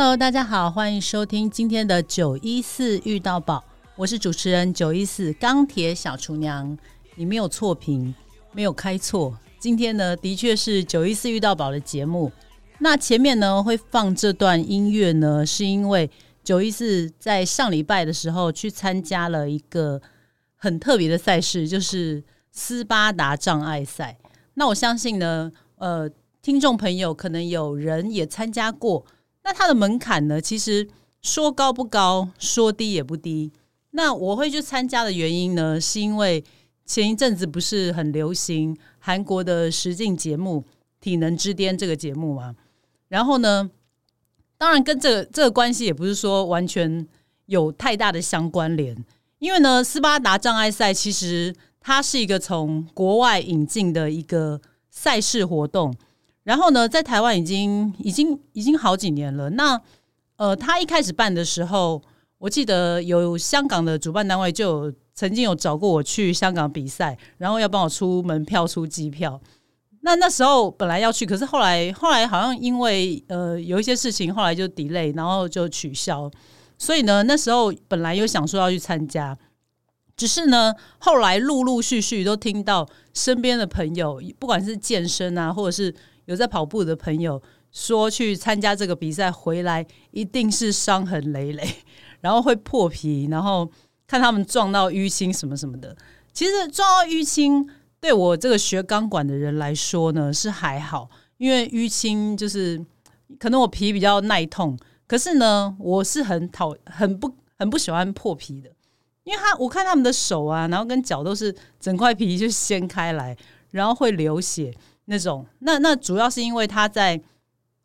Hello，大家好，欢迎收听今天的九一四遇到宝，我是主持人九一四钢铁小厨娘。你没有错评，没有开错。今天呢，的确是九一四遇到宝的节目。那前面呢会放这段音乐呢，是因为九一四在上礼拜的时候去参加了一个很特别的赛事，就是斯巴达障碍赛。那我相信呢，呃，听众朋友可能有人也参加过。那它的门槛呢？其实说高不高，说低也不低。那我会去参加的原因呢，是因为前一阵子不是很流行韩国的实境节目《体能之巅》这个节目嘛？然后呢，当然跟这个这个关系也不是说完全有太大的相关联，因为呢，斯巴达障碍赛其实它是一个从国外引进的一个赛事活动。然后呢，在台湾已经已经已经好几年了。那呃，他一开始办的时候，我记得有香港的主办单位就曾经有找过我去香港比赛，然后要帮我出门票、出机票。那那时候本来要去，可是后来后来好像因为呃有一些事情，后来就 delay，然后就取消。所以呢，那时候本来有想说要去参加，只是呢，后来陆陆续续都听到身边的朋友，不管是健身啊，或者是有在跑步的朋友说，去参加这个比赛回来一定是伤痕累累，然后会破皮，然后看他们撞到淤青什么什么的。其实撞到淤青对我这个学钢管的人来说呢是还好，因为淤青就是可能我皮比较耐痛，可是呢我是很讨很不很不喜欢破皮的，因为他我看他们的手啊，然后跟脚都是整块皮就掀开来，然后会流血。那种，那那主要是因为他在，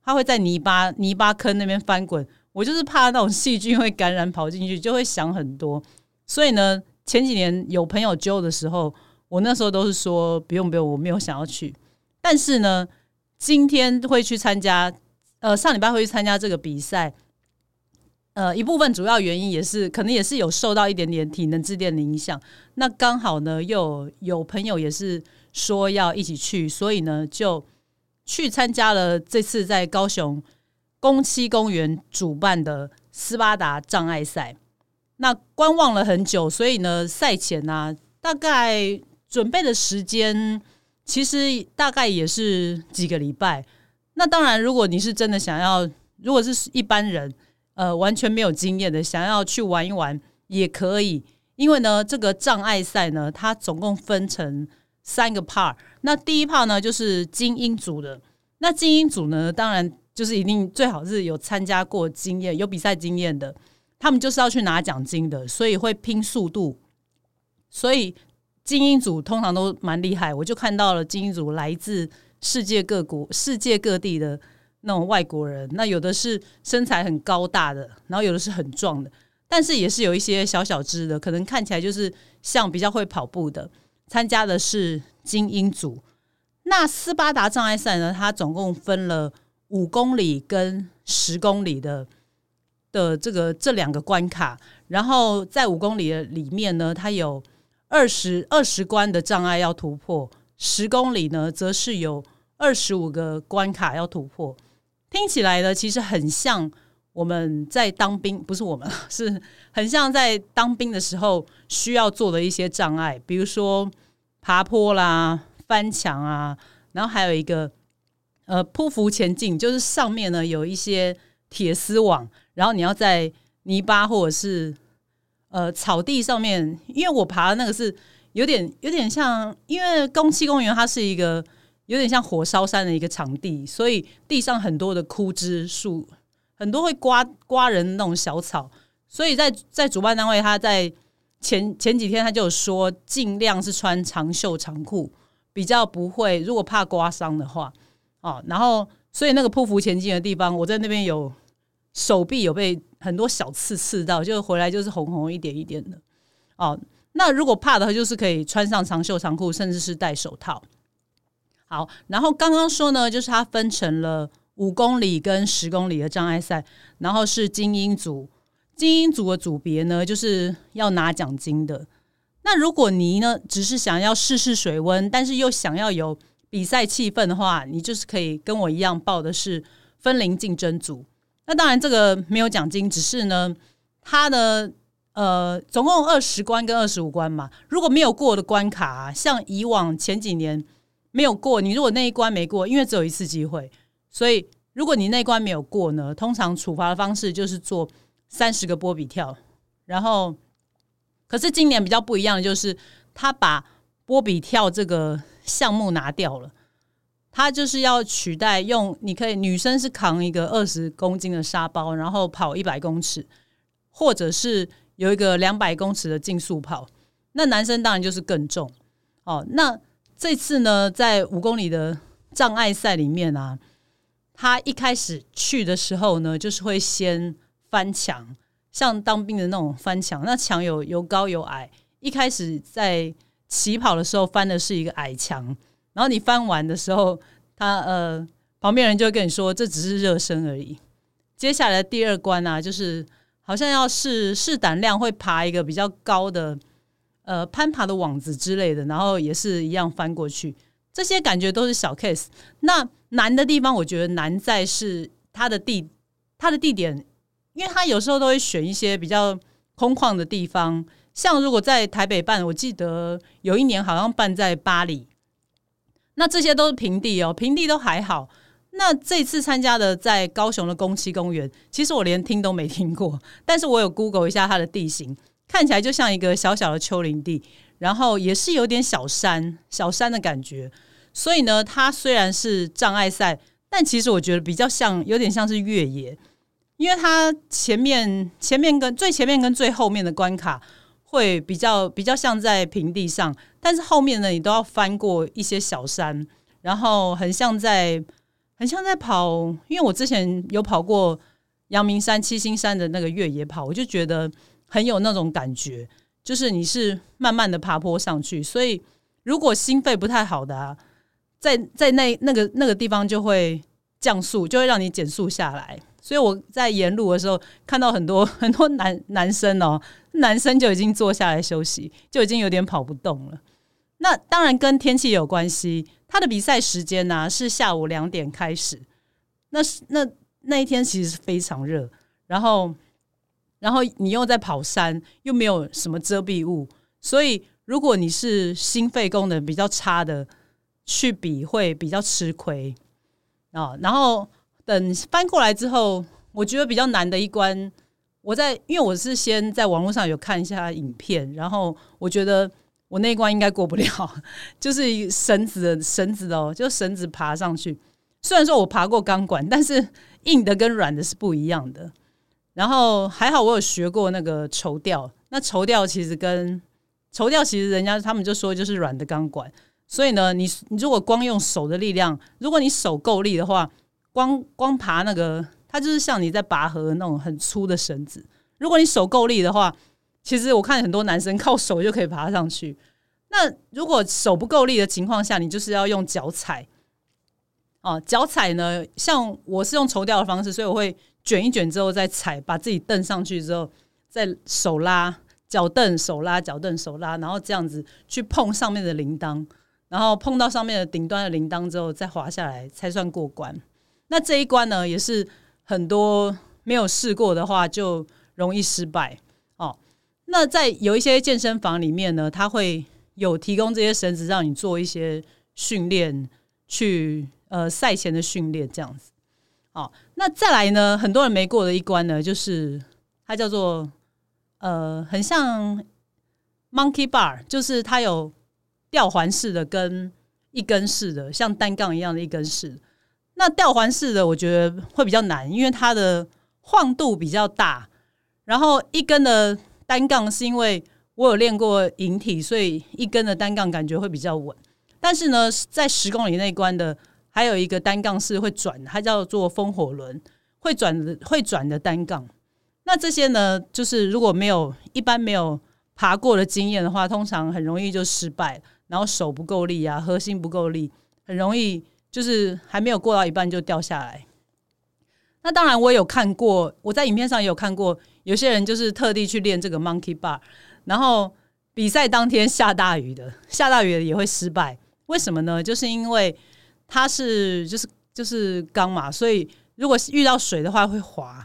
他会在泥巴泥巴坑那边翻滚，我就是怕那种细菌会感染跑进去，就会想很多。所以呢，前几年有朋友揪的时候，我那时候都是说不用不用，我没有想要去。但是呢，今天会去参加，呃，上礼拜会去参加这个比赛，呃，一部分主要原因也是可能也是有受到一点点体能之巅的影响。那刚好呢，又有朋友也是。说要一起去，所以呢就去参加了这次在高雄公七公园主办的斯巴达障碍赛。那观望了很久，所以呢赛前呢大概准备的时间其实大概也是几个礼拜。那当然，如果你是真的想要，如果是一般人，呃，完全没有经验的，想要去玩一玩也可以。因为呢，这个障碍赛呢，它总共分成。三个 part，那第一 part 呢就是精英组的。那精英组呢，当然就是一定最好是有参加过经验、有比赛经验的，他们就是要去拿奖金的，所以会拼速度。所以精英组通常都蛮厉害，我就看到了精英组来自世界各国、世界各地的那种外国人。那有的是身材很高大的，然后有的是很壮的，但是也是有一些小小只的，可能看起来就是像比较会跑步的。参加的是精英组，那斯巴达障碍赛呢？它总共分了五公里跟十公里的的这个这两个关卡，然后在五公里的里面呢，它有二十二十关的障碍要突破，十公里呢，则是有二十五个关卡要突破。听起来呢，其实很像我们在当兵，不是我们，是很像在当兵的时候需要做的一些障碍，比如说。爬坡啦，翻墙啊，然后还有一个呃匍匐前进，就是上面呢有一些铁丝网，然后你要在泥巴或者是呃草地上面，因为我爬的那个是有点有点像，因为公七公园它是一个有点像火烧山的一个场地，所以地上很多的枯枝树，很多会刮刮人那种小草，所以在在主办单位他在。前前几天他就有说，尽量是穿长袖长裤，比较不会。如果怕刮伤的话，哦，然后所以那个匍匐前进的地方，我在那边有手臂有被很多小刺刺到，就回来就是红红一点一点的。哦，那如果怕的话，就是可以穿上长袖长裤，甚至是戴手套。好，然后刚刚说呢，就是它分成了五公里跟十公里的障碍赛，然后是精英组。精英组的组别呢，就是要拿奖金的。那如果你呢，只是想要试试水温，但是又想要有比赛气氛的话，你就是可以跟我一样报的是分龄竞争组。那当然这个没有奖金，只是呢，他的呃总共二十关跟二十五关嘛，如果没有过的关卡，像以往前几年没有过，你如果那一关没过，因为只有一次机会，所以如果你那关没有过呢，通常处罚的方式就是做三十个波比跳，然后可是今年比较不一样的就是他把波比跳这个项目拿掉了。他就是要取代用，你可以女生是扛一个二十公斤的沙包，然后跑一百公尺，或者是有一个两百公尺的竞速跑。那男生当然就是更重哦。那这次呢，在五公里的障碍赛里面啊，他一开始去的时候呢，就是会先翻墙，像当兵的那种翻墙。那墙有有高有矮，一开始在起跑的时候翻的是一个矮墙。然后你翻完的时候，他呃旁边人就会跟你说这只是热身而已。接下来第二关啊，就是好像要试试胆量，会爬一个比较高的呃攀爬的网子之类的，然后也是一样翻过去。这些感觉都是小 case。那难的地方，我觉得难在是它的地它的地点，因为它有时候都会选一些比较空旷的地方。像如果在台北办，我记得有一年好像办在巴黎。那这些都是平地哦，平地都还好。那这次参加的在高雄的宫崎公园，其实我连听都没听过，但是我有 Google 一下它的地形，看起来就像一个小小的丘陵地，然后也是有点小山小山的感觉。所以呢，它虽然是障碍赛，但其实我觉得比较像，有点像是越野，因为它前面前面跟最前面跟最后面的关卡。会比较比较像在平地上，但是后面呢，你都要翻过一些小山，然后很像在很像在跑。因为我之前有跑过阳明山、七星山的那个越野跑，我就觉得很有那种感觉，就是你是慢慢的爬坡上去。所以如果心肺不太好的啊，在在那那个那个地方就会降速，就会让你减速下来。所以我在沿路的时候看到很多 很多男男生哦。男生就已经坐下来休息，就已经有点跑不动了。那当然跟天气有关系。他的比赛时间呢是下午两点开始。那是那那一天其实是非常热，然后然后你又在跑山，又没有什么遮蔽物，所以如果你是心肺功能比较差的，去比会比较吃亏啊。然后等翻过来之后，我觉得比较难的一关。我在，因为我是先在网络上有看一下影片，然后我觉得我那一关应该过不了，就是绳子的绳子哦，就绳子爬上去。虽然说我爬过钢管，但是硬的跟软的是不一样的。然后还好我有学过那个绸吊，那绸吊其实跟绸吊其实人家他们就说就是软的钢管，所以呢，你你如果光用手的力量，如果你手够力的话，光光爬那个。它就是像你在拔河那种很粗的绳子，如果你手够力的话，其实我看很多男生靠手就可以爬上去。那如果手不够力的情况下，你就是要用脚踩。哦，脚踩呢，像我是用抽吊的方式，所以我会卷一卷之后再踩，把自己蹬上去之后，再手拉脚蹬，手拉脚蹬，手拉，然后这样子去碰上面的铃铛，然后碰到上面的顶端的铃铛之后再滑下来才算过关。那这一关呢，也是。很多没有试过的话，就容易失败哦。那在有一些健身房里面呢，他会有提供这些绳子让你做一些训练，去呃赛前的训练这样子。哦，那再来呢，很多人没过的一关呢，就是它叫做呃，很像 monkey bar，就是它有吊环式的跟一根式的，像单杠一样的一根式。那吊环式的我觉得会比较难，因为它的晃度比较大。然后一根的单杠是因为我有练过引体，所以一根的单杠感觉会比较稳。但是呢，在十公里那关的还有一个单杠是会转，它叫做风火轮，会转的会转的单杠。那这些呢，就是如果没有一般没有爬过的经验的话，通常很容易就失败，然后手不够力啊，核心不够力，很容易。就是还没有过到一半就掉下来。那当然，我有看过，我在影片上也有看过，有些人就是特地去练这个 monkey bar，然后比赛当天下大雨的，下大雨的也会失败。为什么呢？就是因为它是就是就是钢嘛，所以如果遇到水的话会滑。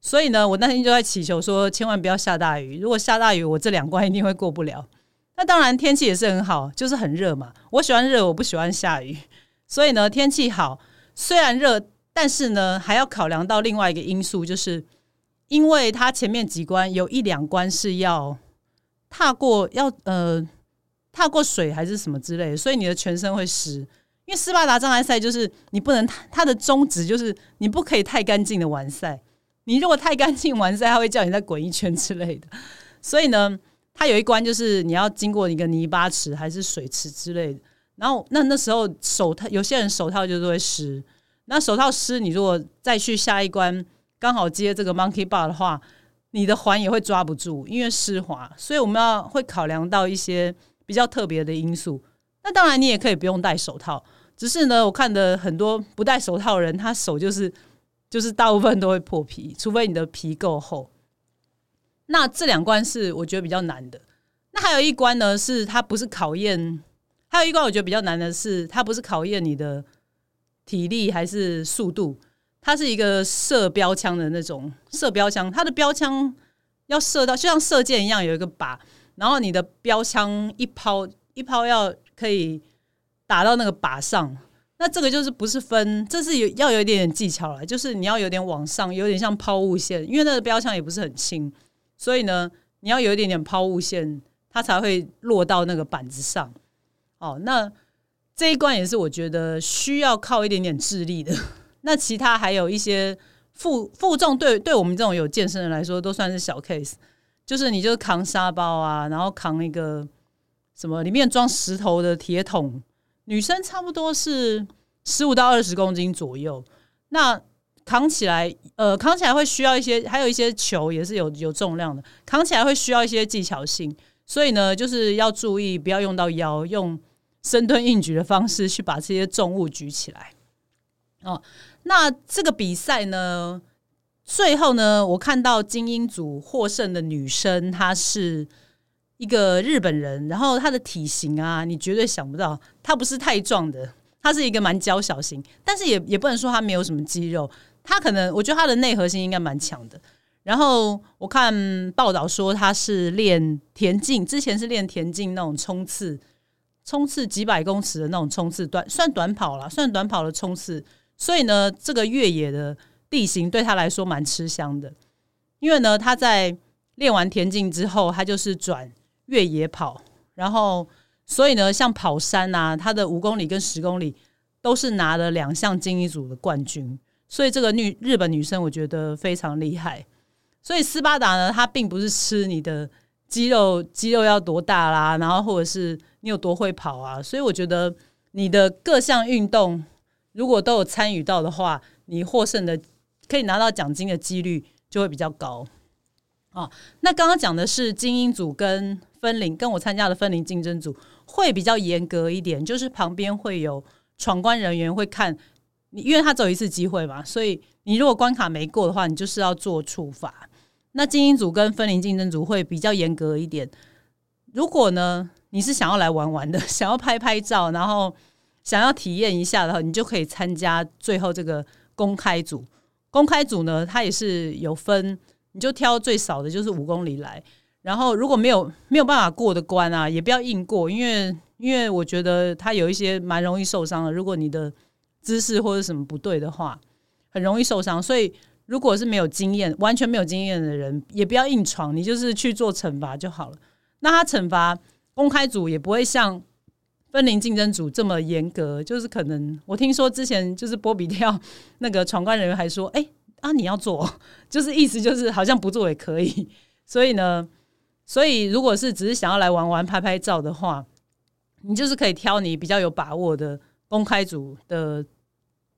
所以呢，我那天就在祈求说，千万不要下大雨。如果下大雨，我这两关一定会过不了。那当然天气也是很好，就是很热嘛。我喜欢热，我不喜欢下雨。所以呢，天气好，虽然热，但是呢，还要考量到另外一个因素，就是因为它前面几关有一两关是要踏过，要呃踏过水还是什么之类，所以你的全身会湿。因为斯巴达障碍赛就是你不能，它的宗旨就是你不可以太干净的完赛。你如果太干净完赛，他会叫你再滚一圈之类的。所以呢，它有一关就是你要经过一个泥巴池还是水池之类的。然后那那时候手套有些人手套就是会湿，那手套湿，你如果再去下一关刚好接这个 monkey bar 的话，你的环也会抓不住，因为湿滑。所以我们要会考量到一些比较特别的因素。那当然你也可以不用戴手套，只是呢，我看的很多不戴手套的人，他手就是。就是大部分都会破皮，除非你的皮够厚。那这两关是我觉得比较难的。那还有一关呢，是它不是考验，还有一关我觉得比较难的是，它不是考验你的体力还是速度，它是一个射标枪的那种射标枪，它的标枪要射到就像射箭一样，有一个靶，然后你的标枪一抛一抛要可以打到那个靶上。那这个就是不是分，这是有要有一点点技巧了，就是你要有点往上，有点像抛物线，因为那个标枪也不是很轻，所以呢，你要有一点点抛物线，它才会落到那个板子上。哦，那这一关也是我觉得需要靠一点点智力的。那其他还有一些负负重，对对我们这种有健身人来说都算是小 case，就是你就扛沙包啊，然后扛一个什么里面装石头的铁桶。女生差不多是十五到二十公斤左右，那扛起来，呃，扛起来会需要一些，还有一些球也是有有重量的，扛起来会需要一些技巧性，所以呢，就是要注意不要用到腰，用深蹲硬举的方式去把这些重物举起来。哦，那这个比赛呢，最后呢，我看到精英组获胜的女生，她是。一个日本人，然后她的体型啊，你绝对想不到，她不是太壮的，他是一个蛮娇小型，但是也也不能说他没有什么肌肉，他可能我觉得他的内核心应该蛮强的。然后我看报道说他是练田径，之前是练田径那种冲刺，冲刺几百公尺的那种冲刺短，算短跑了，算短跑的冲刺。所以呢，这个越野的地形对他来说蛮吃香的，因为呢，他在练完田径之后，他就是转。越野跑，然后所以呢，像跑山啊，他的五公里跟十公里都是拿了两项精英组的冠军，所以这个女日本女生我觉得非常厉害。所以斯巴达呢，它并不是吃你的肌肉，肌肉要多大啦，然后或者是你有多会跑啊。所以我觉得你的各项运动如果都有参与到的话，你获胜的可以拿到奖金的几率就会比较高。啊，那刚刚讲的是精英组跟。分龄跟我参加的分龄竞争组会比较严格一点，就是旁边会有闯关人员会看你，因为他只有一次机会嘛，所以你如果关卡没过的话，你就是要做处罚。那精英组跟分龄竞争组会比较严格一点。如果呢，你是想要来玩玩的，想要拍拍照，然后想要体验一下的话，你就可以参加最后这个公开组。公开组呢，它也是有分，你就挑最少的，就是五公里来。然后如果没有没有办法过的关啊，也不要硬过，因为因为我觉得它有一些蛮容易受伤的。如果你的姿势或者什么不对的话，很容易受伤。所以如果是没有经验、完全没有经验的人，也不要硬闯，你就是去做惩罚就好了。那他惩罚公开组也不会像分龄竞争组这么严格，就是可能我听说之前就是波比跳那个闯关人员还说：“哎啊，你要做，就是意思就是好像不做也可以。”所以呢。所以，如果是只是想要来玩玩、拍拍照的话，你就是可以挑你比较有把握的公开组的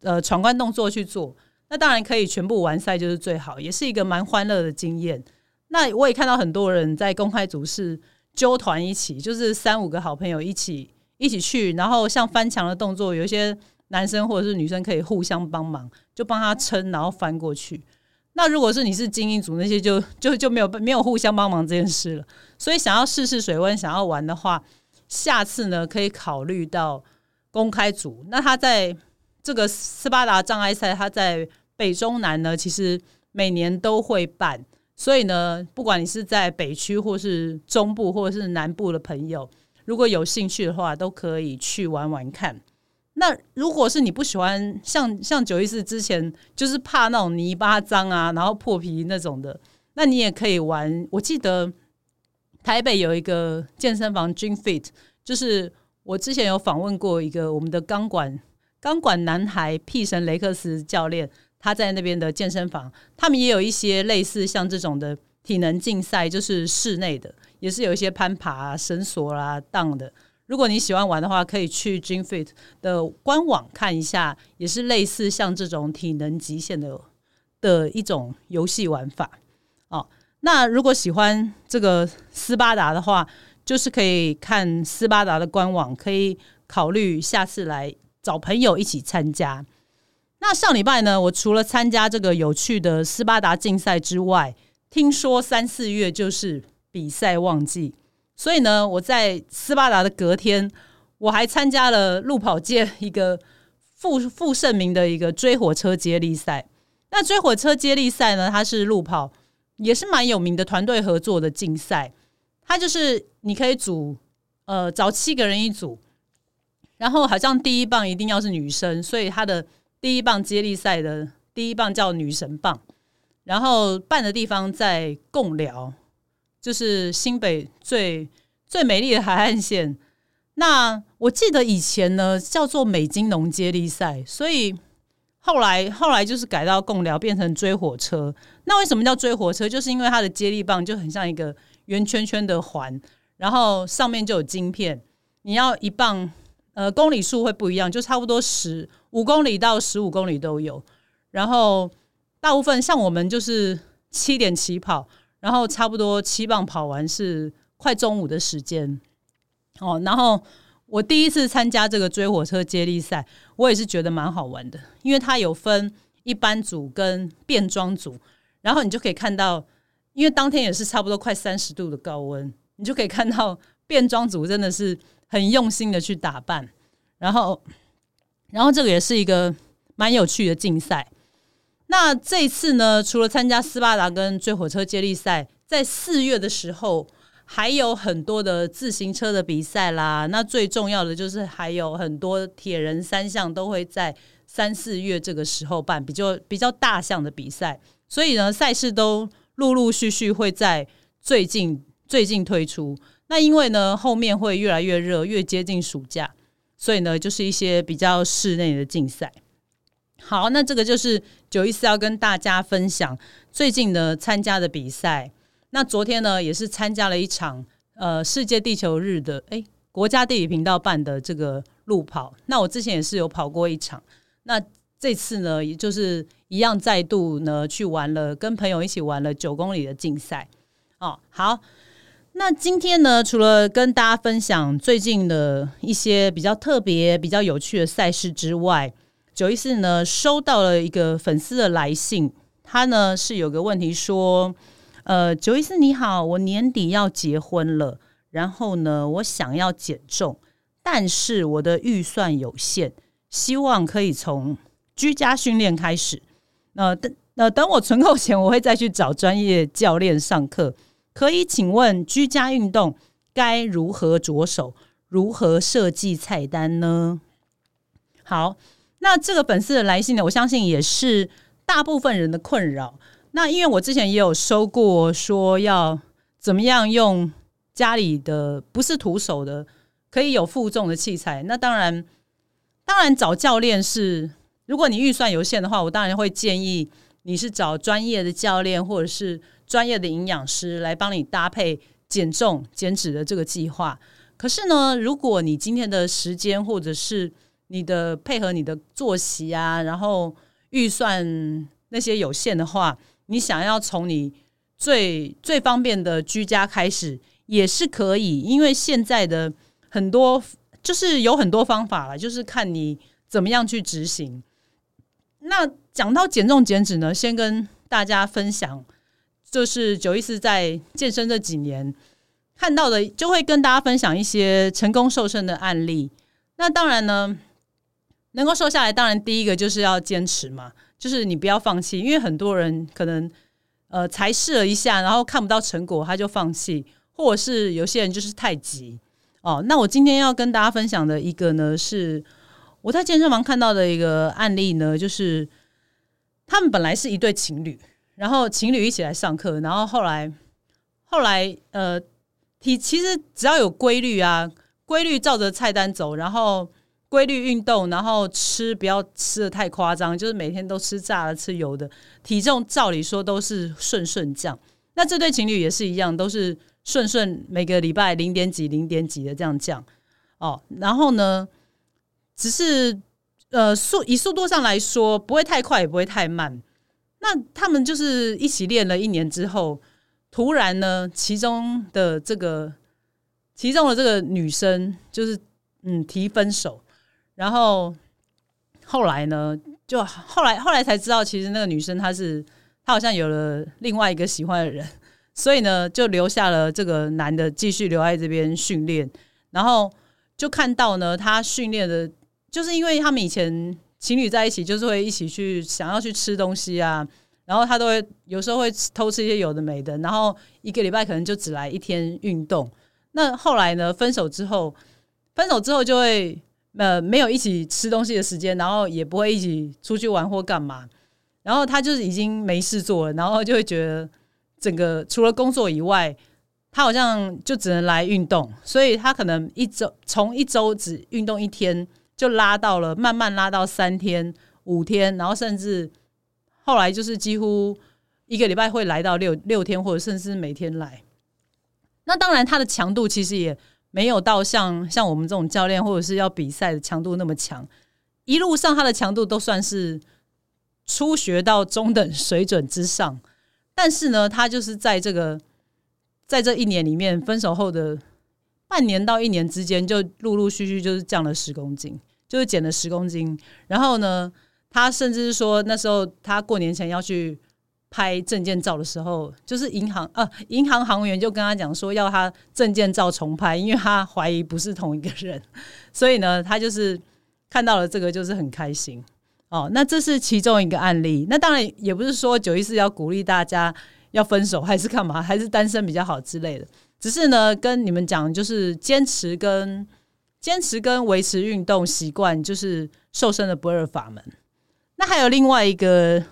呃闯关动作去做。那当然可以全部完赛就是最好，也是一个蛮欢乐的经验。那我也看到很多人在公开组是揪团一起，就是三五个好朋友一起一起去，然后像翻墙的动作，有一些男生或者是女生可以互相帮忙，就帮他撑，然后翻过去。那如果是你是精英组那些就就就没有没有互相帮忙这件事了，所以想要试试水温，想要玩的话，下次呢可以考虑到公开组。那他在这个斯巴达障碍赛，他在北中南呢，其实每年都会办，所以呢，不管你是在北区或是中部或是南部的朋友，如果有兴趣的话，都可以去玩玩看。那如果是你不喜欢像像九一四之前就是怕那种泥巴脏啊，然后破皮那种的，那你也可以玩。我记得台北有一个健身房 Dream Fit，就是我之前有访问过一个我们的钢管钢管男孩 P 神雷克斯教练，他在那边的健身房，他们也有一些类似像这种的体能竞赛，就是室内的，也是有一些攀爬、绳索啦、荡的。如果你喜欢玩的话，可以去 Gym Fit 的官网看一下，也是类似像这种体能极限的的一种游戏玩法。哦，那如果喜欢这个斯巴达的话，就是可以看斯巴达的官网，可以考虑下次来找朋友一起参加。那上礼拜呢，我除了参加这个有趣的斯巴达竞赛之外，听说三四月就是比赛旺季。所以呢，我在斯巴达的隔天，我还参加了路跑界一个负负盛名的一个追火车接力赛。那追火车接力赛呢，它是路跑，也是蛮有名的团队合作的竞赛。它就是你可以组呃找七个人一组，然后好像第一棒一定要是女生，所以它的第一棒接力赛的第一棒叫女神棒，然后办的地方在贡寮。就是新北最最美丽的海岸线。那我记得以前呢叫做美金农接力赛，所以后来后来就是改到共寮变成追火车。那为什么叫追火车？就是因为它的接力棒就很像一个圆圈圈的环，然后上面就有晶片。你要一棒，呃，公里数会不一样，就差不多十五公里到十五公里都有。然后大部分像我们就是七点起跑。然后差不多七磅跑完是快中午的时间，哦，然后我第一次参加这个追火车接力赛，我也是觉得蛮好玩的，因为它有分一般组跟变装组，然后你就可以看到，因为当天也是差不多快三十度的高温，你就可以看到变装组真的是很用心的去打扮，然后，然后这个也是一个蛮有趣的竞赛。那这次呢，除了参加斯巴达跟追火车接力赛，在四月的时候还有很多的自行车的比赛啦。那最重要的就是还有很多铁人三项都会在三四月这个时候办，比较比较大项的比赛。所以呢，赛事都陆陆续续会在最近最近推出。那因为呢，后面会越来越热，越接近暑假，所以呢，就是一些比较室内的竞赛。好，那这个就是九一四要跟大家分享最近的参加的比赛。那昨天呢，也是参加了一场呃世界地球日的哎国家地理频道办的这个路跑。那我之前也是有跑过一场，那这次呢，也就是一样再度呢去玩了，跟朋友一起玩了九公里的竞赛。哦，好，那今天呢，除了跟大家分享最近的一些比较特别、比较有趣的赛事之外，九一四呢，收到了一个粉丝的来信，他呢是有个问题说，呃，九一四你好，我年底要结婚了，然后呢，我想要减重，但是我的预算有限，希望可以从居家训练开始。那等那等我存够钱，我会再去找专业教练上课。可以请问居家运动该如何着手？如何设计菜单呢？好。那这个粉丝的来信呢，我相信也是大部分人的困扰。那因为我之前也有收过，说要怎么样用家里的不是徒手的，可以有负重的器材。那当然，当然找教练是，如果你预算有限的话，我当然会建议你是找专业的教练或者是专业的营养师来帮你搭配减重减脂的这个计划。可是呢，如果你今天的时间或者是你的配合你的作息啊，然后预算那些有限的话，你想要从你最最方便的居家开始也是可以，因为现在的很多就是有很多方法了，就是看你怎么样去执行。那讲到减重减脂呢，先跟大家分享，就是九一四在健身这几年看到的，就会跟大家分享一些成功瘦身的案例。那当然呢。能够瘦下来，当然第一个就是要坚持嘛，就是你不要放弃，因为很多人可能呃才试了一下，然后看不到成果他就放弃，或者是有些人就是太急哦。那我今天要跟大家分享的一个呢，是我在健身房看到的一个案例呢，就是他们本来是一对情侣，然后情侣一起来上课，然后后来后来呃。体其实只要有规律啊，规律照着菜单走，然后规律运动，然后吃不要吃的太夸张，就是每天都吃炸的、吃油的，体重照理说都是顺顺降。那这对情侣也是一样，都是顺顺每个礼拜零点几、零点几的这样降哦。然后呢，只是呃速以速度上来说，不会太快，也不会太慢。那他们就是一起练了一年之后。突然呢，其中的这个，其中的这个女生就是嗯提分手，然后后来呢，就后来后来才知道，其实那个女生她是她好像有了另外一个喜欢的人，所以呢就留下了这个男的继续留在这边训练，然后就看到呢他训练的，就是因为他们以前情侣在一起，就是会一起去想要去吃东西啊。然后他都会有时候会偷吃一些有的没的，然后一个礼拜可能就只来一天运动。那后来呢？分手之后，分手之后就会呃没有一起吃东西的时间，然后也不会一起出去玩或干嘛。然后他就是已经没事做了，然后就会觉得整个除了工作以外，他好像就只能来运动。所以他可能一周从一周只运动一天，就拉到了慢慢拉到三天、五天，然后甚至。后来就是几乎一个礼拜会来到六六天，或者甚至每天来。那当然，他的强度其实也没有到像像我们这种教练或者是要比赛的强度那么强。一路上他的强度都算是初学到中等水准之上。但是呢，他就是在这个在这一年里面，分手后的半年到一年之间，就陆陆续续就是降了十公斤，就是减了十公斤。然后呢？他甚至是说，那时候他过年前要去拍证件照的时候，就是银行啊，银行行员就跟他讲说，要他证件照重拍，因为他怀疑不是同一个人，所以呢，他就是看到了这个，就是很开心哦。那这是其中一个案例。那当然也不是说九一四要鼓励大家要分手，还是干嘛，还是单身比较好之类的。只是呢，跟你们讲，就是坚持跟坚持跟维持运动习惯，就是瘦身的不二法门。那还有另外一个，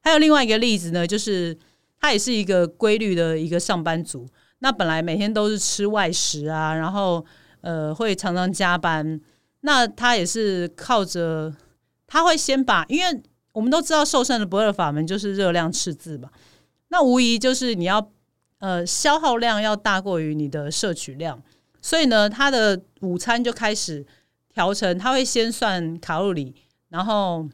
还有另外一个例子呢，就是他也是一个规律的一个上班族。那本来每天都是吃外食啊，然后呃会常常加班。那他也是靠着，他会先把，因为我们都知道瘦身的不二法门就是热量赤字嘛。那无疑就是你要呃消耗量要大过于你的摄取量，所以呢，他的午餐就开始调成，他会先算卡路里，然后。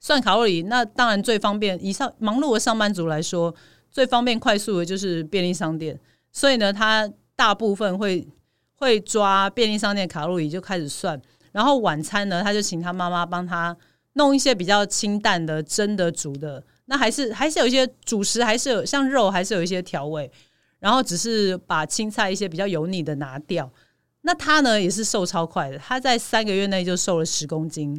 算卡路里，那当然最方便。以上忙碌的上班族来说，最方便快速的就是便利商店。所以呢，他大部分会会抓便利商店卡路里就开始算。然后晚餐呢，他就请他妈妈帮他弄一些比较清淡的蒸的、煮的。那还是还是有一些主食，还是有像肉，还是有一些调味。然后只是把青菜一些比较油腻的拿掉。那他呢，也是瘦超快的，他在三个月内就瘦了十公斤。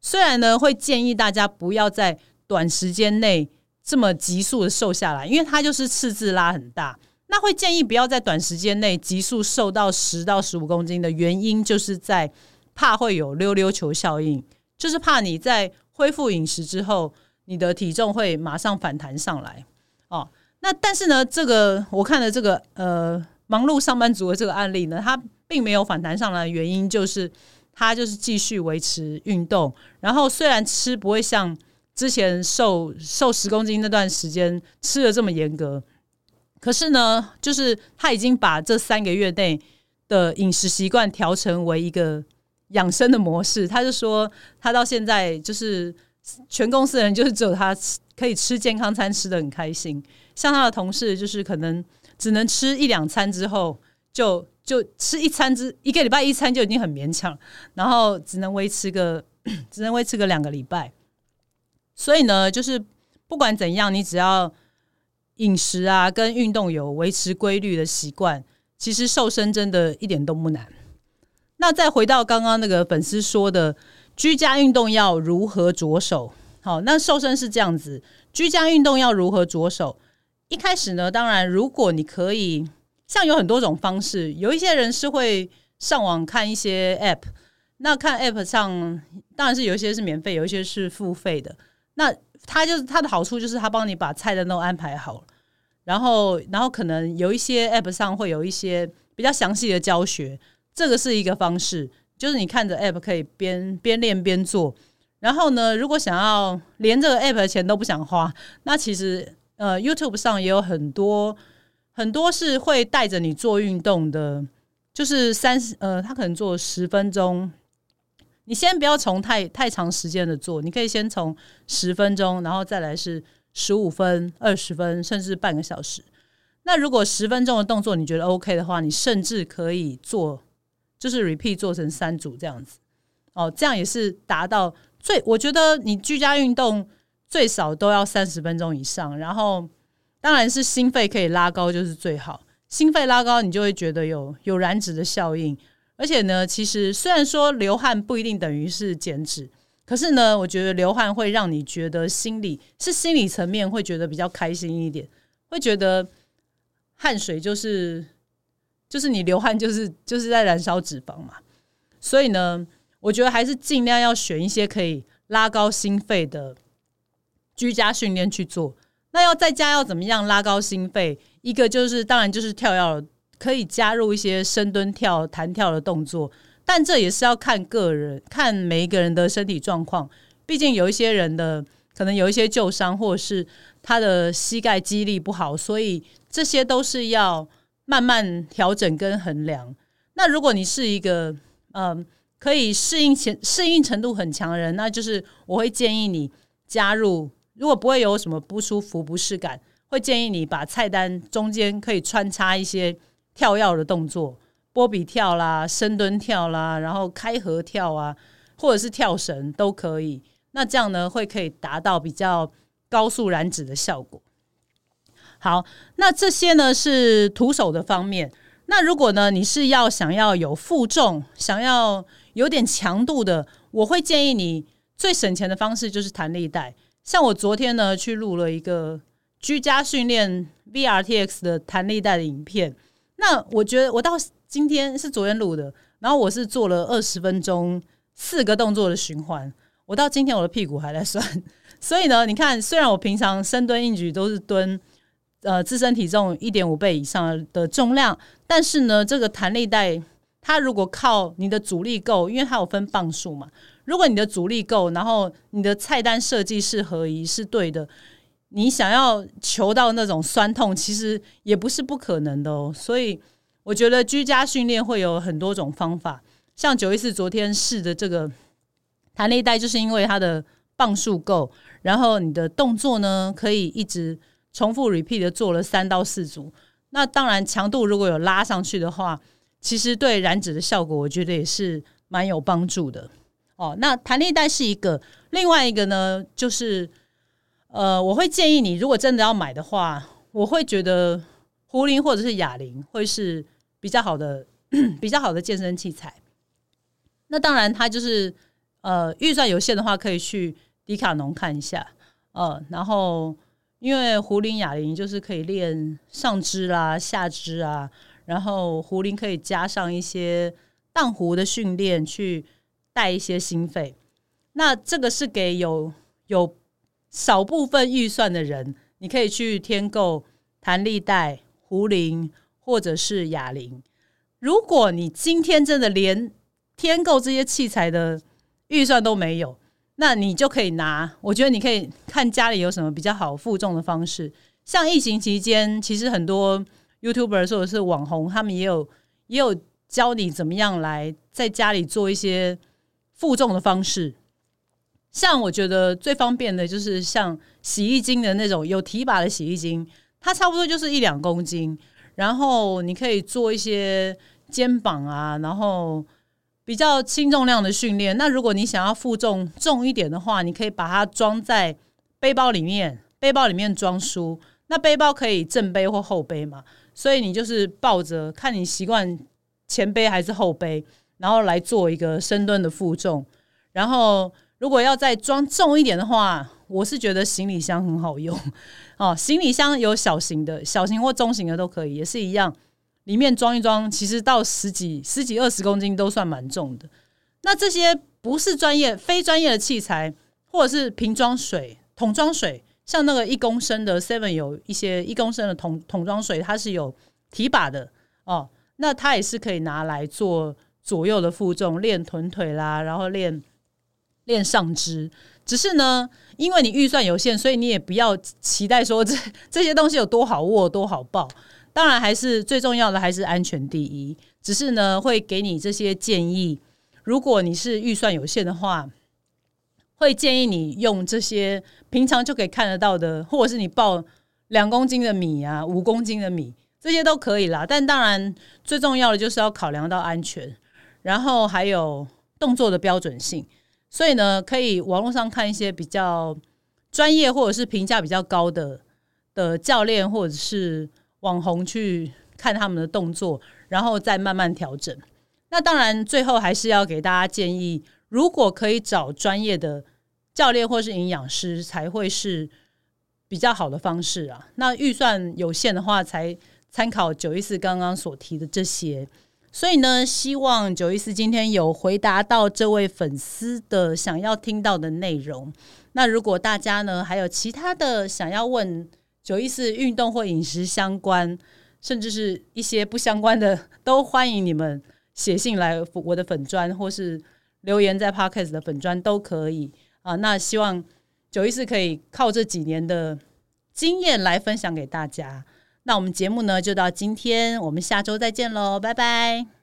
虽然呢，会建议大家不要在短时间内这么急速的瘦下来，因为它就是赤字拉很大。那会建议不要在短时间内急速瘦到十到十五公斤的原因，就是在怕会有溜溜球效应，就是怕你在恢复饮食之后，你的体重会马上反弹上来。哦，那但是呢，这个我看的这个呃忙碌上班族的这个案例呢，它并没有反弹上来的原因就是。他就是继续维持运动，然后虽然吃不会像之前瘦瘦十公斤那段时间吃的这么严格，可是呢，就是他已经把这三个月内的饮食习惯调成为一个养生的模式。他就说，他到现在就是全公司人就是只有他可以吃健康餐，吃的很开心。像他的同事，就是可能只能吃一两餐之后就。就吃一餐之一个礼拜一餐就已经很勉强，然后只能维持个 只能维持个两个礼拜。所以呢，就是不管怎样，你只要饮食啊跟运动有维持规律的习惯，其实瘦身真的一点都不难。那再回到刚刚那个粉丝说的居家运动要如何着手？好，那瘦身是这样子，居家运动要如何着手？一开始呢，当然如果你可以，像有很多种方式，有一些人是会上网看一些 App，那看 App 上当然是有一些是免费，有一些是付费的。那它就是它的好处就是它帮你把菜单都安排好了，然后然后可能有一些 App 上会有一些比较详细的教学，这个是一个方式，就是你看着 App 可以边边练边做。然后呢，如果想要连这个 App 的钱都不想花，那其实呃 YouTube 上也有很多很多是会带着你做运动的，就是三十呃，他可能做十分钟。你先不要从太太长时间的做，你可以先从十分钟，然后再来是十五分、二十分，甚至半个小时。那如果十分钟的动作你觉得 OK 的话，你甚至可以做，就是 repeat 做成三组这样子。哦，这样也是达到最，我觉得你居家运动最少都要三十分钟以上。然后当然是心肺可以拉高就是最好，心肺拉高你就会觉得有有燃脂的效应。而且呢，其实虽然说流汗不一定等于是减脂，可是呢，我觉得流汗会让你觉得心理是心理层面会觉得比较开心一点，会觉得汗水就是就是你流汗就是 就是在燃烧脂肪嘛。所以呢，我觉得还是尽量要选一些可以拉高心肺的居家训练去做。那要在家要怎么样拉高心肺？一个就是当然就是跳跃。可以加入一些深蹲跳、弹跳的动作，但这也是要看个人，看每一个人的身体状况。毕竟有一些人的可能有一些旧伤，或是他的膝盖肌力不好，所以这些都是要慢慢调整跟衡量。那如果你是一个嗯可以适应前适应程度很强的人，那就是我会建议你加入。如果不会有什么不舒服、不适感，会建议你把菜单中间可以穿插一些。跳跃的动作，波比跳啦，深蹲跳啦，然后开合跳啊，或者是跳绳都可以。那这样呢，会可以达到比较高速燃脂的效果。好，那这些呢是徒手的方面。那如果呢你是要想要有负重，想要有点强度的，我会建议你最省钱的方式就是弹力带。像我昨天呢去录了一个居家训练 VRTX 的弹力带的影片。那我觉得我到今天是昨天录的，然后我是做了二十分钟四个动作的循环，我到今天我的屁股还在酸，所以呢，你看，虽然我平常深蹲硬举都是蹲呃自身体重一点五倍以上的重量，但是呢，这个弹力带它如果靠你的阻力够，因为它有分磅数嘛，如果你的阻力够，然后你的菜单设计是合宜是对的。你想要求到那种酸痛，其实也不是不可能的哦。所以我觉得居家训练会有很多种方法。像九一四昨天试的这个弹力带，就是因为它的磅数够，然后你的动作呢可以一直重复 repeat 的做了三到四组。那当然强度如果有拉上去的话，其实对燃脂的效果，我觉得也是蛮有帮助的哦。那弹力带是一个，另外一个呢就是。呃，我会建议你，如果真的要买的话，我会觉得胡林或者是哑铃会是比较好的、比较好的健身器材。那当然，它就是呃预算有限的话，可以去迪卡侬看一下。呃，然后因为胡林哑铃就是可以练上肢啦、下肢啊，然后胡林可以加上一些荡壶的训练，去带一些心肺。那这个是给有有。少部分预算的人，你可以去添购弹力带、壶铃或者是哑铃。如果你今天真的连添购这些器材的预算都没有，那你就可以拿。我觉得你可以看家里有什么比较好负重的方式。像疫情期间，其实很多 YouTuber 或者是网红，他们也有也有教你怎么样来在家里做一些负重的方式。像我觉得最方便的就是像洗衣精的那种有提把的洗衣精，它差不多就是一两公斤，然后你可以做一些肩膀啊，然后比较轻重量的训练。那如果你想要负重重一点的话，你可以把它装在背包里面，背包里面装书。那背包可以正背或后背嘛，所以你就是抱着，看你习惯前背还是后背，然后来做一个深蹲的负重，然后。如果要再装重一点的话，我是觉得行李箱很好用 哦。行李箱有小型的、小型或中型的都可以，也是一样，里面装一装，其实到十几、十几二十公斤都算蛮重的。那这些不是专业、非专业的器材，或者是瓶装水、桶装水，像那个一公升的 Seven 有一些一公升的桶桶装水，它是有提把的哦，那它也是可以拿来做左右的负重练臀腿啦，然后练。练上肢，只是呢，因为你预算有限，所以你也不要期待说这这些东西有多好握、多好抱。当然，还是最重要的还是安全第一。只是呢，会给你这些建议。如果你是预算有限的话，会建议你用这些平常就可以看得到的，或者是你抱两公斤的米啊、五公斤的米，这些都可以啦。但当然，最重要的就是要考量到安全，然后还有动作的标准性。所以呢，可以网络上看一些比较专业或者是评价比较高的的教练或者是网红去看他们的动作，然后再慢慢调整。那当然，最后还是要给大家建议，如果可以找专业的教练或是营养师，才会是比较好的方式啊。那预算有限的话，才参考九一四刚刚所提的这些。所以呢，希望九一四今天有回答到这位粉丝的想要听到的内容。那如果大家呢还有其他的想要问九一四运动或饮食相关，甚至是一些不相关的，都欢迎你们写信来我的粉砖，或是留言在 Podcast 的粉砖都可以啊。那希望九一四可以靠这几年的经验来分享给大家。那我们节目呢就到今天，我们下周再见喽，拜拜。